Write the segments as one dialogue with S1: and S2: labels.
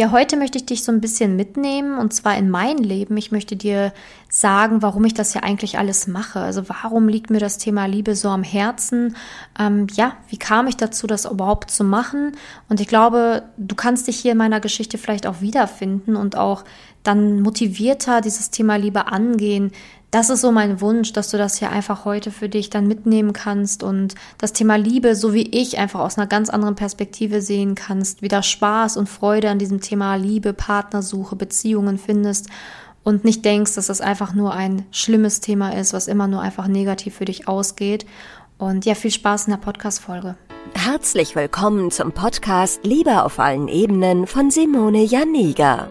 S1: Ja, heute möchte ich dich so ein bisschen mitnehmen und zwar in mein Leben. Ich möchte dir sagen, warum ich das ja eigentlich alles mache. Also warum liegt mir das Thema Liebe so am Herzen? Ähm, ja, wie kam ich dazu, das überhaupt zu machen? Und ich glaube, du kannst dich hier in meiner Geschichte vielleicht auch wiederfinden und auch dann motivierter dieses Thema Liebe angehen, das ist so mein Wunsch, dass du das hier einfach heute für dich dann mitnehmen kannst und das Thema Liebe, so wie ich, einfach aus einer ganz anderen Perspektive sehen kannst, wieder Spaß und Freude an diesem Thema Liebe, Partnersuche, Beziehungen findest und nicht denkst, dass das einfach nur ein schlimmes Thema ist, was immer nur einfach negativ für dich ausgeht. Und ja, viel Spaß in der Podcast-Folge.
S2: Herzlich willkommen zum Podcast Liebe auf allen Ebenen von Simone Janiga.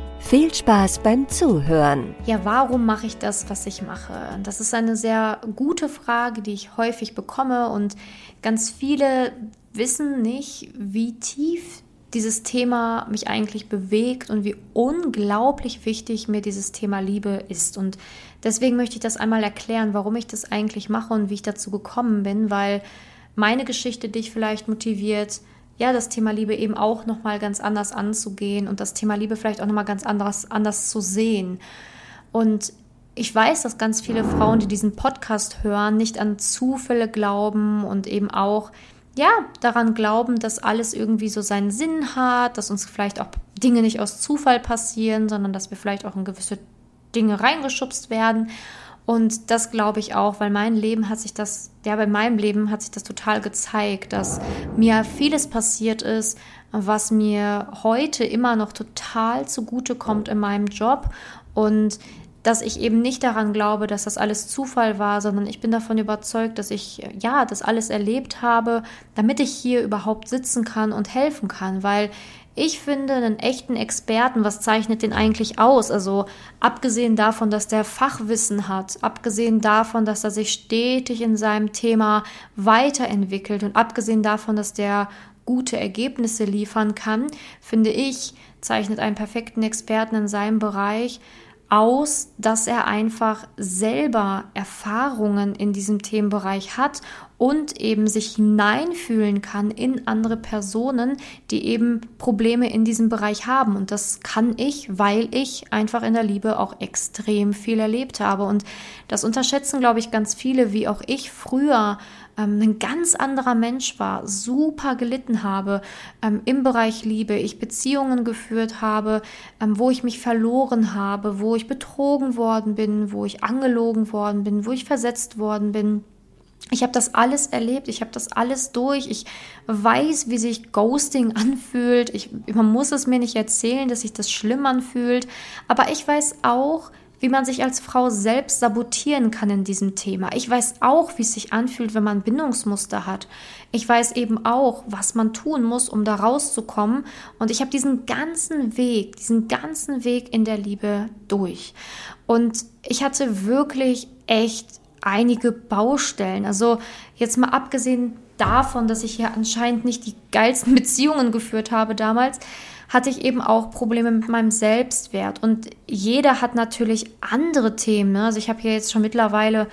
S2: Viel Spaß beim Zuhören.
S1: Ja, warum mache ich das, was ich mache? Das ist eine sehr gute Frage, die ich häufig bekomme und ganz viele wissen nicht, wie tief dieses Thema mich eigentlich bewegt und wie unglaublich wichtig mir dieses Thema Liebe ist. Und deswegen möchte ich das einmal erklären, warum ich das eigentlich mache und wie ich dazu gekommen bin, weil meine Geschichte dich vielleicht motiviert, ja, das Thema Liebe eben auch nochmal ganz anders anzugehen und das Thema Liebe vielleicht auch nochmal ganz anders, anders zu sehen. Und ich weiß, dass ganz viele Frauen, die diesen Podcast hören, nicht an Zufälle glauben und eben auch, ja, daran glauben, dass alles irgendwie so seinen Sinn hat, dass uns vielleicht auch Dinge nicht aus Zufall passieren, sondern dass wir vielleicht auch in gewisse Dinge reingeschubst werden. Und das glaube ich auch, weil mein Leben hat sich das, ja, bei meinem Leben hat sich das total gezeigt, dass mir vieles passiert ist, was mir heute immer noch total zugute kommt in meinem Job. Und dass ich eben nicht daran glaube, dass das alles Zufall war, sondern ich bin davon überzeugt, dass ich ja das alles erlebt habe, damit ich hier überhaupt sitzen kann und helfen kann, weil ich finde einen echten Experten, was zeichnet den eigentlich aus? Also abgesehen davon, dass der Fachwissen hat, abgesehen davon, dass er sich stetig in seinem Thema weiterentwickelt und abgesehen davon, dass der gute Ergebnisse liefern kann, finde ich, zeichnet einen perfekten Experten in seinem Bereich aus, dass er einfach selber Erfahrungen in diesem Themenbereich hat und eben sich hineinfühlen kann in andere Personen, die eben Probleme in diesem Bereich haben. Und das kann ich, weil ich einfach in der Liebe auch extrem viel erlebt habe. Und das unterschätzen, glaube ich, ganz viele, wie auch ich früher ähm, ein ganz anderer Mensch war, super gelitten habe ähm, im Bereich Liebe, ich Beziehungen geführt habe, ähm, wo ich mich verloren habe, wo ich betrogen worden bin, wo ich angelogen worden bin, wo ich versetzt worden bin. Ich habe das alles erlebt, ich habe das alles durch. Ich weiß, wie sich Ghosting anfühlt. Ich, man muss es mir nicht erzählen, dass sich das schlimm anfühlt. Aber ich weiß auch, wie man sich als Frau selbst sabotieren kann in diesem Thema. Ich weiß auch, wie es sich anfühlt, wenn man Bindungsmuster hat. Ich weiß eben auch, was man tun muss, um da rauszukommen. Und ich habe diesen ganzen Weg, diesen ganzen Weg in der Liebe durch. Und ich hatte wirklich echt einige Baustellen. Also jetzt mal abgesehen davon, dass ich hier anscheinend nicht die geilsten Beziehungen geführt habe damals, hatte ich eben auch Probleme mit meinem Selbstwert. Und jeder hat natürlich andere Themen. Ne? Also ich habe hier jetzt schon mittlerweile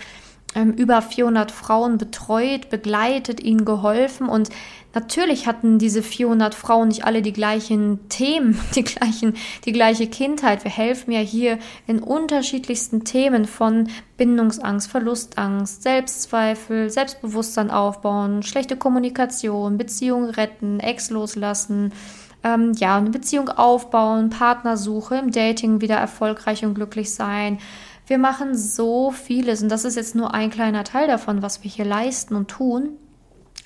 S1: über 400 Frauen betreut, begleitet, ihnen geholfen und Natürlich hatten diese 400 Frauen nicht alle die gleichen Themen, die, gleichen, die gleiche Kindheit. Wir helfen ja hier in unterschiedlichsten Themen von Bindungsangst, Verlustangst, Selbstzweifel, Selbstbewusstsein aufbauen, schlechte Kommunikation, Beziehung retten, Ex loslassen, ähm, ja, eine Beziehung aufbauen, Partnersuche, im Dating wieder erfolgreich und glücklich sein. Wir machen so vieles und das ist jetzt nur ein kleiner Teil davon, was wir hier leisten und tun.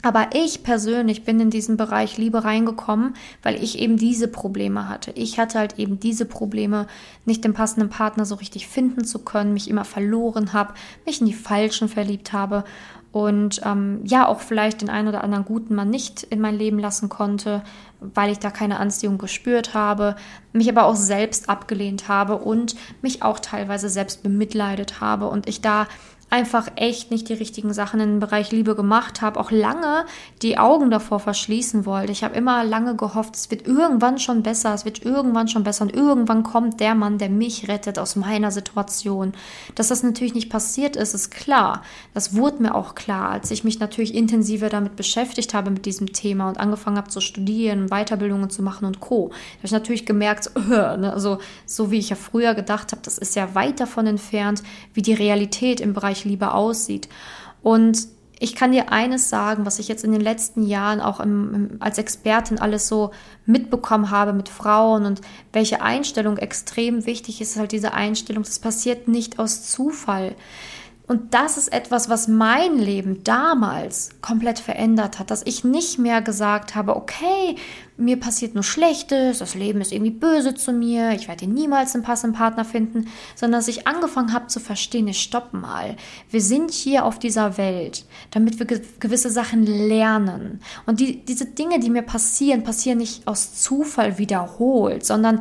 S1: Aber ich persönlich bin in diesen Bereich Liebe reingekommen, weil ich eben diese Probleme hatte. Ich hatte halt eben diese Probleme, nicht den passenden Partner so richtig finden zu können, mich immer verloren habe, mich in die Falschen verliebt habe und ähm, ja auch vielleicht den einen oder anderen guten Mann nicht in mein Leben lassen konnte, weil ich da keine Anziehung gespürt habe, mich aber auch selbst abgelehnt habe und mich auch teilweise selbst bemitleidet habe und ich da einfach echt nicht die richtigen Sachen im Bereich Liebe gemacht habe, auch lange die Augen davor verschließen wollte. Ich habe immer lange gehofft, es wird irgendwann schon besser, es wird irgendwann schon besser und irgendwann kommt der Mann, der mich rettet aus meiner Situation. Dass das natürlich nicht passiert ist, ist klar. Das wurde mir auch klar, als ich mich natürlich intensiver damit beschäftigt habe mit diesem Thema und angefangen habe zu studieren, Weiterbildungen zu machen und Co. Da habe ich natürlich gemerkt, ne, also so wie ich ja früher gedacht habe, das ist ja weit davon entfernt, wie die Realität im Bereich Liebe aussieht. Und ich kann dir eines sagen, was ich jetzt in den letzten Jahren auch im, im, als Expertin alles so mitbekommen habe mit Frauen und welche Einstellung extrem wichtig ist, ist halt diese Einstellung, das passiert nicht aus Zufall. Und das ist etwas, was mein Leben damals komplett verändert hat, dass ich nicht mehr gesagt habe, okay, mir passiert nur Schlechtes, das Leben ist irgendwie böse zu mir, ich werde niemals einen passenden Partner finden, sondern dass ich angefangen habe zu verstehen, ich stopp mal. Wir sind hier auf dieser Welt, damit wir gewisse Sachen lernen. Und die, diese Dinge, die mir passieren, passieren nicht aus Zufall wiederholt, sondern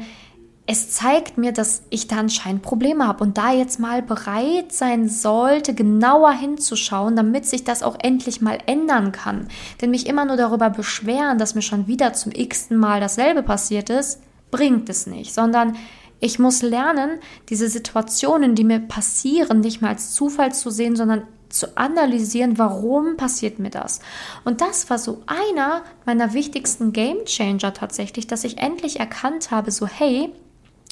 S1: es zeigt mir, dass ich da anscheinend Probleme habe und da jetzt mal bereit sein sollte, genauer hinzuschauen, damit sich das auch endlich mal ändern kann. Denn mich immer nur darüber beschweren, dass mir schon wieder zum x-ten Mal dasselbe passiert ist, bringt es nicht, sondern ich muss lernen, diese Situationen, die mir passieren, nicht mehr als Zufall zu sehen, sondern zu analysieren, warum passiert mir das. Und das war so einer meiner wichtigsten Game Changer tatsächlich, dass ich endlich erkannt habe, so hey,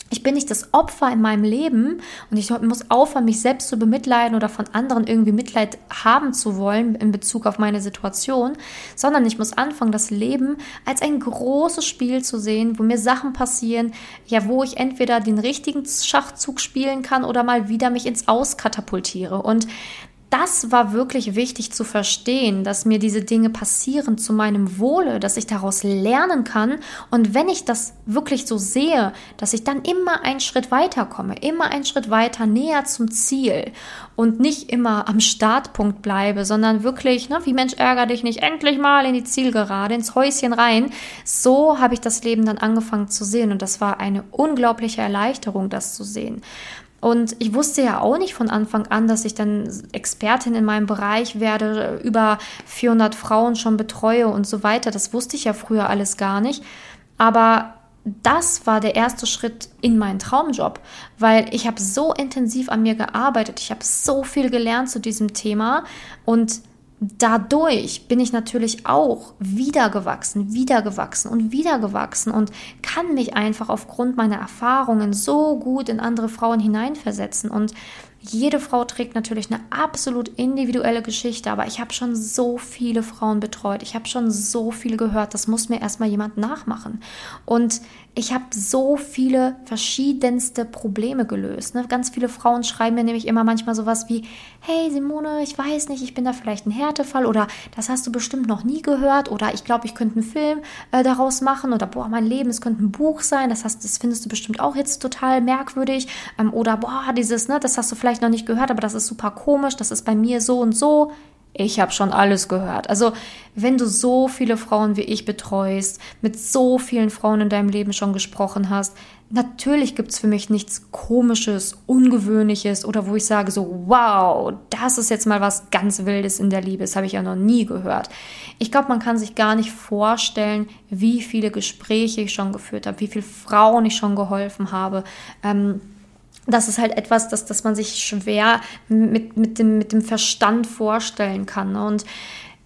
S1: ich bin nicht das Opfer in meinem Leben und ich muss aufhören, mich selbst zu bemitleiden oder von anderen irgendwie Mitleid haben zu wollen in Bezug auf meine Situation, sondern ich muss anfangen, das Leben als ein großes Spiel zu sehen, wo mir Sachen passieren, ja, wo ich entweder den richtigen Schachzug spielen kann oder mal wieder mich ins Aus katapultiere. Und das war wirklich wichtig zu verstehen, dass mir diese Dinge passieren zu meinem Wohle, dass ich daraus lernen kann und wenn ich das wirklich so sehe, dass ich dann immer einen Schritt weiter komme, immer einen Schritt weiter näher zum Ziel und nicht immer am Startpunkt bleibe, sondern wirklich, ne, wie Mensch ärger dich nicht, endlich mal in die Zielgerade, ins Häuschen rein. So habe ich das Leben dann angefangen zu sehen und das war eine unglaubliche Erleichterung, das zu sehen. Und ich wusste ja auch nicht von Anfang an, dass ich dann Expertin in meinem Bereich werde, über 400 Frauen schon betreue und so weiter. Das wusste ich ja früher alles gar nicht. Aber das war der erste Schritt in meinen Traumjob, weil ich habe so intensiv an mir gearbeitet, ich habe so viel gelernt zu diesem Thema und dadurch bin ich natürlich auch wiedergewachsen, wiedergewachsen und wiedergewachsen und kann mich einfach aufgrund meiner Erfahrungen so gut in andere Frauen hineinversetzen. Und jede Frau trägt natürlich eine absolut individuelle Geschichte, aber ich habe schon so viele Frauen betreut. Ich habe schon so viel gehört. Das muss mir erstmal jemand nachmachen. Und ich habe so viele verschiedenste Probleme gelöst. Ne? Ganz viele Frauen schreiben mir nämlich immer manchmal sowas wie, hey Simone, ich weiß nicht, ich bin da vielleicht ein Härtefall oder das hast du bestimmt noch nie gehört oder ich glaube, ich könnte einen Film äh, daraus machen oder boah, mein Leben, es könnte ein Buch sein, das, hast, das findest du bestimmt auch jetzt total merkwürdig ähm, oder boah, dieses, ne, das hast du vielleicht noch nicht gehört, aber das ist super komisch, das ist bei mir so und so ich habe schon alles gehört. Also, wenn du so viele Frauen wie ich betreust, mit so vielen Frauen in deinem Leben schon gesprochen hast, natürlich gibt es für mich nichts Komisches, Ungewöhnliches oder wo ich sage so, wow, das ist jetzt mal was ganz Wildes in der Liebe, das habe ich ja noch nie gehört. Ich glaube, man kann sich gar nicht vorstellen, wie viele Gespräche ich schon geführt habe, wie viele Frauen ich schon geholfen habe. Ähm, das ist halt etwas, das, das man sich schwer mit, mit, dem, mit dem Verstand vorstellen kann. Ne? Und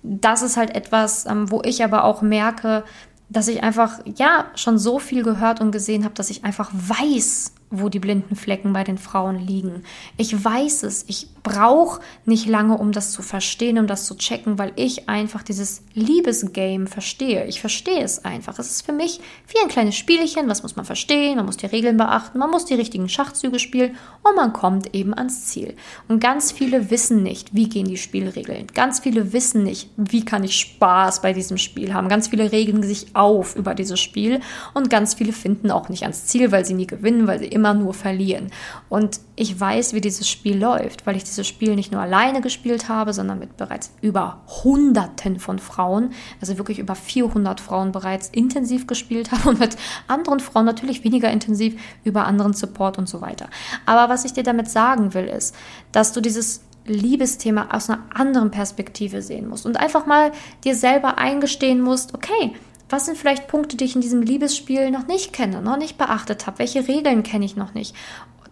S1: das ist halt etwas, ähm, wo ich aber auch merke, dass ich einfach, ja, schon so viel gehört und gesehen habe, dass ich einfach weiß, wo die blinden Flecken bei den Frauen liegen. Ich weiß es. Ich brauche nicht lange, um das zu verstehen, um das zu checken, weil ich einfach dieses Liebesgame verstehe. Ich verstehe es einfach. Es ist für mich wie ein kleines Spielchen. Was muss man verstehen? Man muss die Regeln beachten. Man muss die richtigen Schachzüge spielen und man kommt eben ans Ziel. Und ganz viele wissen nicht, wie gehen die Spielregeln. Ganz viele wissen nicht, wie kann ich Spaß bei diesem Spiel haben. Ganz viele regen sich auf über dieses Spiel und ganz viele finden auch nicht ans Ziel, weil sie nie gewinnen, weil sie immer immer nur verlieren. Und ich weiß, wie dieses Spiel läuft, weil ich dieses Spiel nicht nur alleine gespielt habe, sondern mit bereits über Hunderten von Frauen, also wirklich über 400 Frauen bereits intensiv gespielt habe und mit anderen Frauen natürlich weniger intensiv über anderen Support und so weiter. Aber was ich dir damit sagen will, ist, dass du dieses Liebesthema aus einer anderen Perspektive sehen musst und einfach mal dir selber eingestehen musst, okay, was sind vielleicht Punkte, die ich in diesem Liebesspiel noch nicht kenne, noch nicht beachtet habe? Welche Regeln kenne ich noch nicht?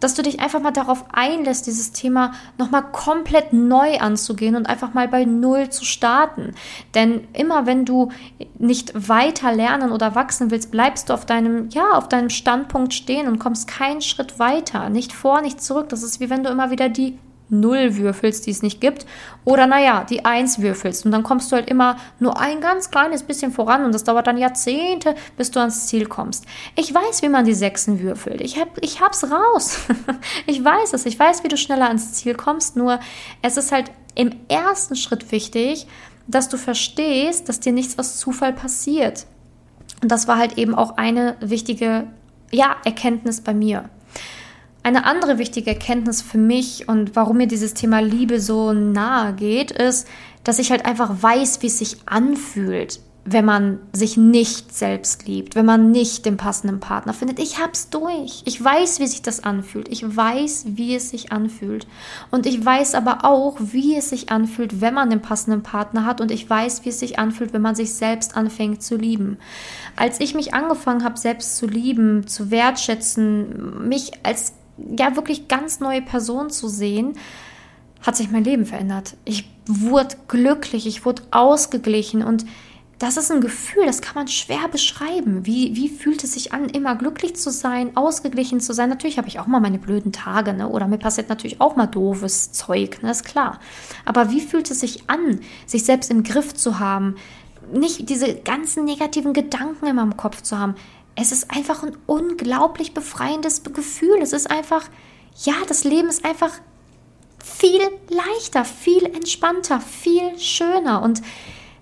S1: Dass du dich einfach mal darauf einlässt, dieses Thema nochmal komplett neu anzugehen und einfach mal bei Null zu starten. Denn immer wenn du nicht weiter lernen oder wachsen willst, bleibst du auf deinem, ja, auf deinem Standpunkt stehen und kommst keinen Schritt weiter. Nicht vor, nicht zurück. Das ist wie wenn du immer wieder die Null würfelst, die es nicht gibt. Oder naja, die Eins würfelst. Und dann kommst du halt immer nur ein ganz kleines bisschen voran und das dauert dann Jahrzehnte, bis du ans Ziel kommst. Ich weiß, wie man die Sechsen würfelt. Ich, hab, ich hab's raus. ich weiß es. Ich weiß, wie du schneller ans Ziel kommst. Nur es ist halt im ersten Schritt wichtig, dass du verstehst, dass dir nichts aus Zufall passiert. Und das war halt eben auch eine wichtige ja, Erkenntnis bei mir. Eine andere wichtige Erkenntnis für mich und warum mir dieses Thema Liebe so nahe geht, ist, dass ich halt einfach weiß, wie es sich anfühlt, wenn man sich nicht selbst liebt, wenn man nicht den passenden Partner findet. Ich hab's durch. Ich weiß, wie sich das anfühlt. Ich weiß, wie es sich anfühlt. Und ich weiß aber auch, wie es sich anfühlt, wenn man den passenden Partner hat. Und ich weiß, wie es sich anfühlt, wenn man sich selbst anfängt zu lieben. Als ich mich angefangen habe, selbst zu lieben, zu wertschätzen, mich als ja wirklich ganz neue Person zu sehen, hat sich mein Leben verändert. Ich wurde glücklich, ich wurde ausgeglichen und das ist ein Gefühl, das kann man schwer beschreiben. Wie, wie fühlt es sich an, immer glücklich zu sein, ausgeglichen zu sein? Natürlich habe ich auch mal meine blöden Tage, ne? Oder mir passiert natürlich auch mal doofes Zeug, ne? Ist klar. Aber wie fühlt es sich an, sich selbst im Griff zu haben? Nicht diese ganzen negativen Gedanken immer im Kopf zu haben es ist einfach ein unglaublich befreiendes Gefühl. Es ist einfach, ja, das Leben ist einfach viel leichter, viel entspannter, viel schöner. Und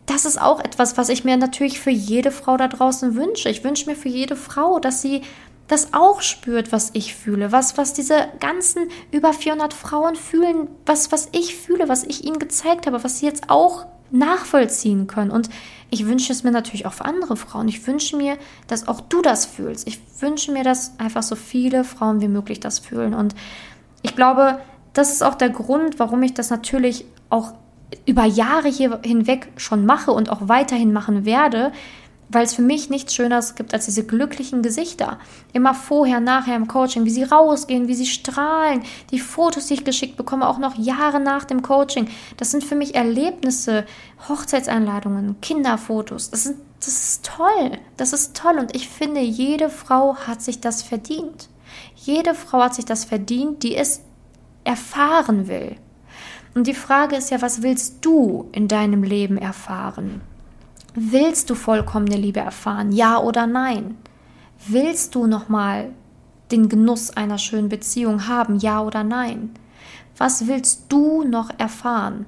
S1: das ist auch etwas, was ich mir natürlich für jede Frau da draußen wünsche. Ich wünsche mir für jede Frau, dass sie das auch spürt, was ich fühle, was, was diese ganzen über 400 Frauen fühlen, was, was ich fühle, was ich ihnen gezeigt habe, was sie jetzt auch nachvollziehen können. Und ich wünsche es mir natürlich auch für andere Frauen. Ich wünsche mir, dass auch du das fühlst. Ich wünsche mir, dass einfach so viele Frauen wie möglich das fühlen. Und ich glaube, das ist auch der Grund, warum ich das natürlich auch über Jahre hier hinweg schon mache und auch weiterhin machen werde, weil es für mich nichts Schöneres gibt als diese glücklichen Gesichter. Immer vorher, nachher im Coaching, wie sie rausgehen, wie sie strahlen, die Fotos, die ich geschickt bekomme, auch noch Jahre nach dem Coaching. Das sind für mich Erlebnisse, Hochzeitseinladungen, Kinderfotos. Das, sind, das ist toll. Das ist toll. Und ich finde, jede Frau hat sich das verdient. Jede Frau hat sich das verdient, die es erfahren will. Und die Frage ist ja, was willst du in deinem Leben erfahren? Willst du vollkommene Liebe erfahren? Ja oder nein? Willst du nochmal den Genuss einer schönen Beziehung haben? Ja oder nein? Was willst du noch erfahren?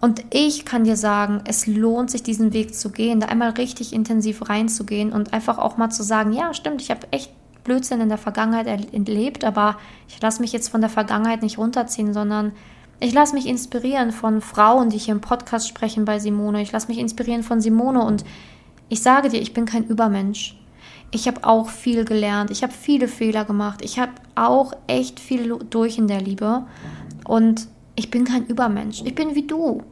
S1: Und ich kann dir sagen, es lohnt sich, diesen Weg zu gehen, da einmal richtig intensiv reinzugehen und einfach auch mal zu sagen, ja, stimmt, ich habe echt Blödsinn in der Vergangenheit erlebt, aber ich lasse mich jetzt von der Vergangenheit nicht runterziehen, sondern ich lasse mich inspirieren von Frauen, die hier im Podcast sprechen bei Simone. Ich lasse mich inspirieren von Simone und ich sage dir, ich bin kein Übermensch. Ich habe auch viel gelernt. Ich habe viele Fehler gemacht. Ich habe auch echt viel durch in der Liebe. Und ich bin kein Übermensch. Ich bin wie du.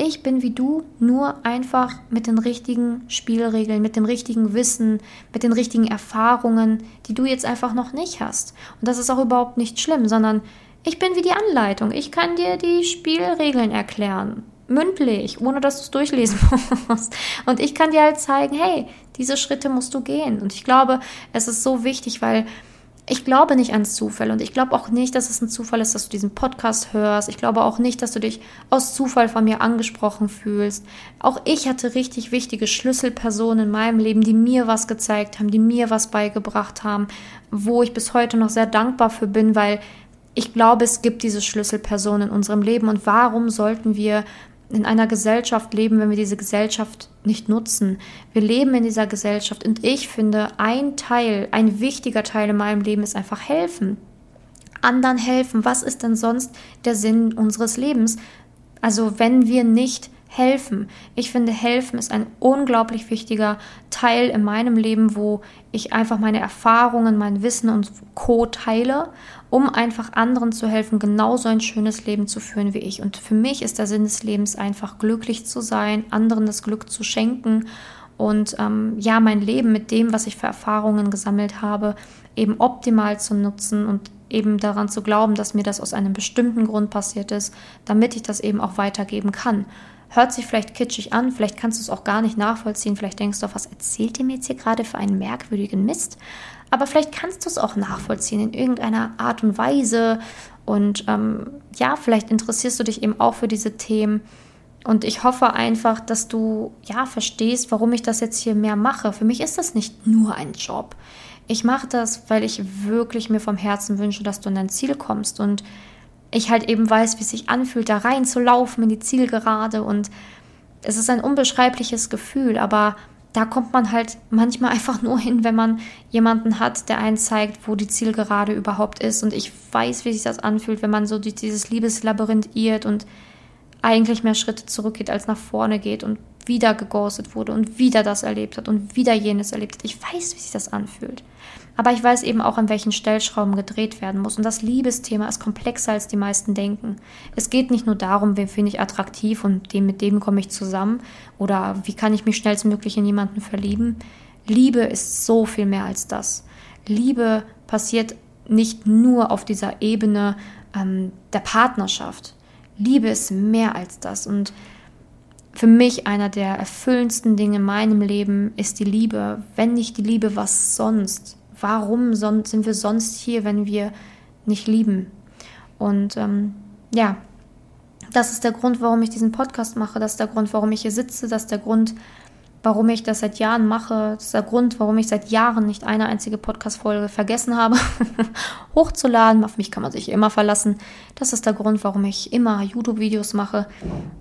S1: Ich bin wie du, nur einfach mit den richtigen Spielregeln, mit dem richtigen Wissen, mit den richtigen Erfahrungen, die du jetzt einfach noch nicht hast. Und das ist auch überhaupt nicht schlimm, sondern ich bin wie die Anleitung. Ich kann dir die Spielregeln erklären. Mündlich, ohne dass du es durchlesen musst. Und ich kann dir halt zeigen, hey, diese Schritte musst du gehen. Und ich glaube, es ist so wichtig, weil ich glaube nicht ans Zufall und ich glaube auch nicht, dass es ein Zufall ist, dass du diesen Podcast hörst. Ich glaube auch nicht, dass du dich aus Zufall von mir angesprochen fühlst. Auch ich hatte richtig wichtige Schlüsselpersonen in meinem Leben, die mir was gezeigt haben, die mir was beigebracht haben, wo ich bis heute noch sehr dankbar für bin, weil ich glaube, es gibt diese Schlüsselpersonen in unserem Leben und warum sollten wir in einer Gesellschaft leben, wenn wir diese Gesellschaft nicht nutzen. Wir leben in dieser Gesellschaft und ich finde, ein Teil, ein wichtiger Teil in meinem Leben ist einfach helfen. Anderen helfen. Was ist denn sonst der Sinn unseres Lebens? Also wenn wir nicht helfen. Ich finde, helfen ist ein unglaublich wichtiger Teil in meinem Leben, wo ich einfach meine Erfahrungen, mein Wissen und Co. teile, um einfach anderen zu helfen, genauso ein schönes Leben zu führen wie ich. Und für mich ist der Sinn des Lebens einfach glücklich zu sein, anderen das Glück zu schenken und ähm, ja, mein Leben mit dem, was ich für Erfahrungen gesammelt habe, eben optimal zu nutzen und eben daran zu glauben, dass mir das aus einem bestimmten Grund passiert ist, damit ich das eben auch weitergeben kann. Hört sich vielleicht kitschig an, vielleicht kannst du es auch gar nicht nachvollziehen, vielleicht denkst du, was erzählt ihr mir jetzt hier gerade für einen merkwürdigen Mist? Aber vielleicht kannst du es auch nachvollziehen in irgendeiner Art und Weise. Und ähm, ja, vielleicht interessierst du dich eben auch für diese Themen. Und ich hoffe einfach, dass du ja verstehst, warum ich das jetzt hier mehr mache. Für mich ist das nicht nur ein Job. Ich mache das, weil ich wirklich mir vom Herzen wünsche, dass du an dein Ziel kommst und ich halt eben weiß, wie es sich anfühlt, da reinzulaufen in die Zielgerade und es ist ein unbeschreibliches Gefühl, aber da kommt man halt manchmal einfach nur hin, wenn man jemanden hat, der einen zeigt, wo die Zielgerade überhaupt ist. Und ich weiß, wie sich das anfühlt, wenn man so durch dieses Liebeslabyrinth irrt und eigentlich mehr Schritte zurückgeht als nach vorne geht und wieder geghostet wurde und wieder das erlebt hat und wieder jenes erlebt hat. Ich weiß, wie sich das anfühlt. Aber ich weiß eben auch, an welchen Stellschrauben gedreht werden muss. Und das Liebesthema ist komplexer, als die meisten denken. Es geht nicht nur darum, wen finde ich attraktiv und dem, mit dem komme ich zusammen oder wie kann ich mich schnellstmöglich in jemanden verlieben. Liebe ist so viel mehr als das. Liebe passiert nicht nur auf dieser Ebene ähm, der Partnerschaft. Liebe ist mehr als das. Und für mich einer der erfüllendsten Dinge in meinem Leben ist die Liebe. Wenn nicht die Liebe, was sonst? Warum sind wir sonst hier, wenn wir nicht lieben? Und ähm, ja, das ist der Grund, warum ich diesen Podcast mache. Das ist der Grund, warum ich hier sitze. Das ist der Grund, warum ich das seit Jahren mache. Das ist der Grund, warum ich seit Jahren nicht eine einzige Podcast-Folge vergessen habe, hochzuladen. Auf mich kann man sich immer verlassen. Das ist der Grund, warum ich immer YouTube-Videos mache.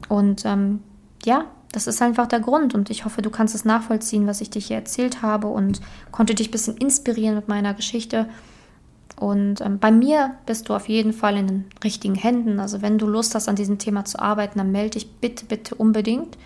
S1: Und ähm, ja, das ist einfach der Grund und ich hoffe, du kannst es nachvollziehen, was ich dir hier erzählt habe und konnte dich ein bisschen inspirieren mit meiner Geschichte. Und ähm, bei mir bist du auf jeden Fall in den richtigen Händen. Also wenn du Lust hast, an diesem Thema zu arbeiten, dann melde dich bitte, bitte unbedingt.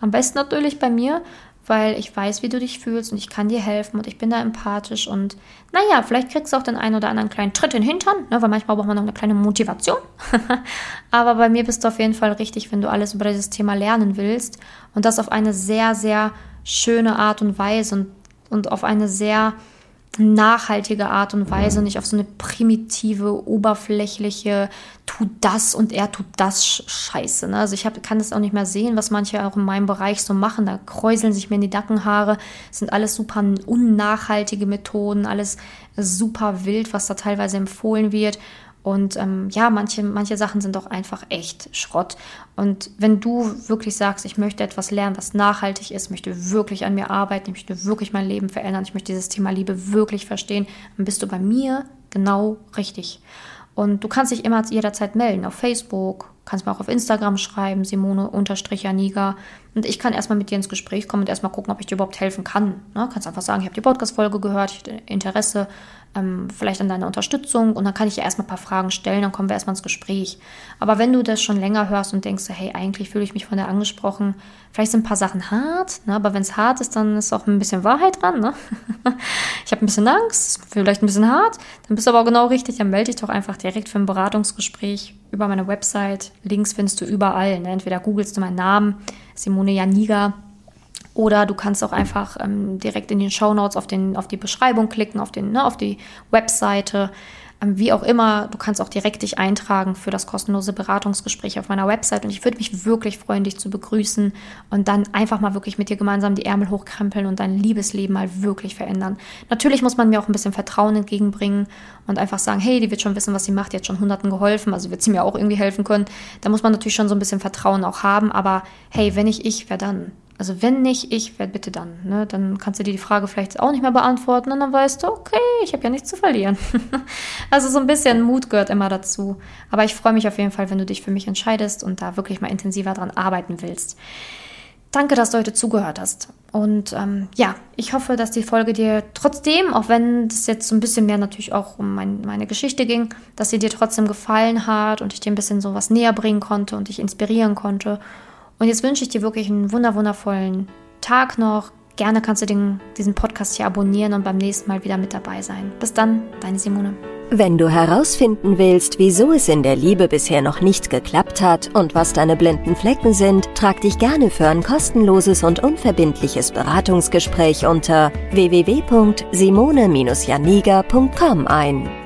S1: Am besten natürlich bei mir weil ich weiß, wie du dich fühlst und ich kann dir helfen und ich bin da empathisch und naja, vielleicht kriegst du auch den einen oder anderen kleinen Tritt in den Hintern, ne, weil manchmal braucht man noch eine kleine Motivation. Aber bei mir bist du auf jeden Fall richtig, wenn du alles über dieses Thema lernen willst und das auf eine sehr, sehr schöne Art und Weise und, und auf eine sehr nachhaltige Art und Weise, nicht auf so eine primitive, oberflächliche, tu das und er tut das Scheiße. Ne? Also ich hab, kann das auch nicht mehr sehen, was manche auch in meinem Bereich so machen. Da kräuseln sich mir in die Nackenhaare. Das sind alles super unnachhaltige Methoden, alles super wild, was da teilweise empfohlen wird. Und ähm, ja, manche, manche Sachen sind doch einfach echt Schrott. Und wenn du wirklich sagst, ich möchte etwas lernen, was nachhaltig ist, möchte wirklich an mir arbeiten, ich möchte wirklich mein Leben verändern, ich möchte dieses Thema Liebe wirklich verstehen, dann bist du bei mir genau richtig. Und du kannst dich immer jederzeit melden auf Facebook, kannst mir auch auf Instagram schreiben, Simone-Janiga. Und ich kann erstmal mit dir ins Gespräch kommen und erstmal gucken, ob ich dir überhaupt helfen kann. Ne? Kannst einfach sagen, ich habe die Podcast-Folge gehört, ich habe Interesse ähm, vielleicht an deiner Unterstützung und dann kann ich dir erstmal ein paar Fragen stellen, dann kommen wir erstmal ins Gespräch. Aber wenn du das schon länger hörst und denkst, hey, eigentlich fühle ich mich von der angesprochen, vielleicht sind ein paar Sachen hart, ne? aber wenn es hart ist, dann ist auch ein bisschen Wahrheit dran. Ne? ich habe ein bisschen Angst, vielleicht ein bisschen hart, dann bist du aber auch genau richtig, dann melde dich doch einfach direkt für ein Beratungsgespräch über meine Website. Links findest du überall. Ne? Entweder googelst du meinen Namen, Simone Janiga, oder du kannst auch einfach ähm, direkt in den Show Notes auf, auf die Beschreibung klicken, auf, den, ne, auf die Webseite. Ähm, wie auch immer, du kannst auch direkt dich eintragen für das kostenlose Beratungsgespräch auf meiner Website. Und ich würde mich wirklich freuen, dich zu begrüßen und dann einfach mal wirklich mit dir gemeinsam die Ärmel hochkrempeln und dein Liebesleben mal wirklich verändern. Natürlich muss man mir auch ein bisschen Vertrauen entgegenbringen und einfach sagen, hey, die wird schon wissen, was sie macht, die hat schon Hunderten geholfen, also wird sie mir auch irgendwie helfen können. Da muss man natürlich schon so ein bisschen Vertrauen auch haben. Aber hey, wenn nicht ich, wer dann? Also wenn nicht ich, wer bitte dann? Ne? Dann kannst du dir die Frage vielleicht auch nicht mehr beantworten und dann weißt du, okay, ich habe ja nichts zu verlieren. also so ein bisschen Mut gehört immer dazu. Aber ich freue mich auf jeden Fall, wenn du dich für mich entscheidest und da wirklich mal intensiver dran arbeiten willst. Danke, dass du heute zugehört hast. Und ähm, ja, ich hoffe, dass die Folge dir trotzdem, auch wenn es jetzt so ein bisschen mehr natürlich auch um mein, meine Geschichte ging, dass sie dir trotzdem gefallen hat und ich dir ein bisschen so was näher bringen konnte und dich inspirieren konnte. Und jetzt wünsche ich dir wirklich einen wunderwundervollen Tag noch. Gerne kannst du den, diesen Podcast hier abonnieren und beim nächsten Mal wieder mit dabei sein. Bis dann, deine Simone.
S2: Wenn du herausfinden willst, wieso es in der Liebe bisher noch nicht geklappt hat und was deine blinden Flecken sind, trag dich gerne für ein kostenloses und unverbindliches Beratungsgespräch unter www.simone-janiga.com ein.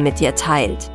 S2: mit dir teilt.